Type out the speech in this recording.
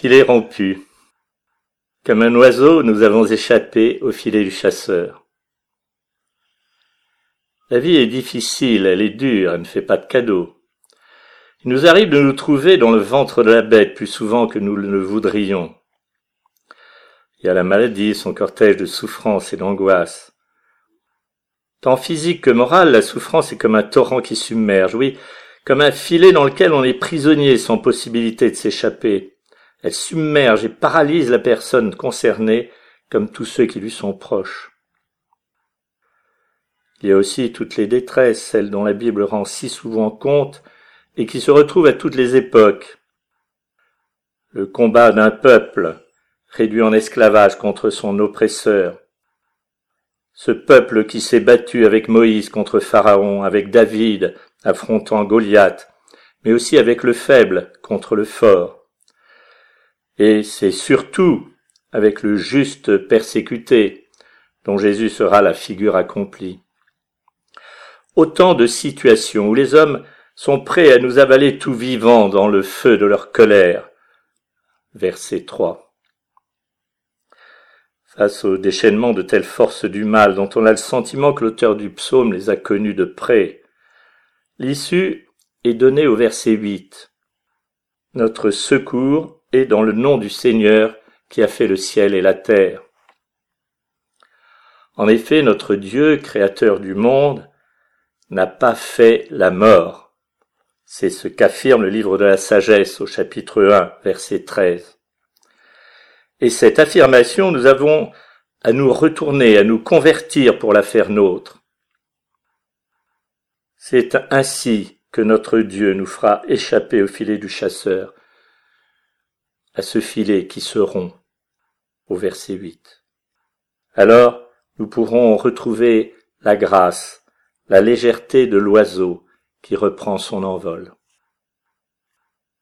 Filet rompu. Comme un oiseau, nous avons échappé au filet du chasseur. La vie est difficile, elle est dure, elle ne fait pas de cadeaux. Il nous arrive de nous trouver dans le ventre de la bête plus souvent que nous le voudrions. Il y a la maladie, son cortège de souffrance et d'angoisse. Tant physique que morale, la souffrance est comme un torrent qui submerge, oui, comme un filet dans lequel on est prisonnier sans possibilité de s'échapper. Elle submerge et paralyse la personne concernée comme tous ceux qui lui sont proches. Il y a aussi toutes les détresses, celles dont la Bible rend si souvent compte et qui se retrouvent à toutes les époques. Le combat d'un peuple réduit en esclavage contre son oppresseur. Ce peuple qui s'est battu avec Moïse contre Pharaon, avec David affrontant Goliath, mais aussi avec le faible contre le fort et c'est surtout avec le juste persécuté dont Jésus sera la figure accomplie. Autant de situations où les hommes sont prêts à nous avaler tout vivants dans le feu de leur colère. Verset 3. Face au déchaînement de telles forces du mal dont on a le sentiment que l'auteur du psaume les a connus de près, l'issue est donnée au verset 8. Notre secours et dans le nom du Seigneur qui a fait le ciel et la terre. En effet, notre Dieu, créateur du monde, n'a pas fait la mort. C'est ce qu'affirme le livre de la sagesse au chapitre 1, verset 13. Et cette affirmation, nous avons à nous retourner, à nous convertir pour la faire nôtre. C'est ainsi que notre Dieu nous fera échapper au filet du chasseur, à ce filet qui se rompt au verset 8. Alors nous pourrons retrouver la grâce, la légèreté de l'oiseau qui reprend son envol.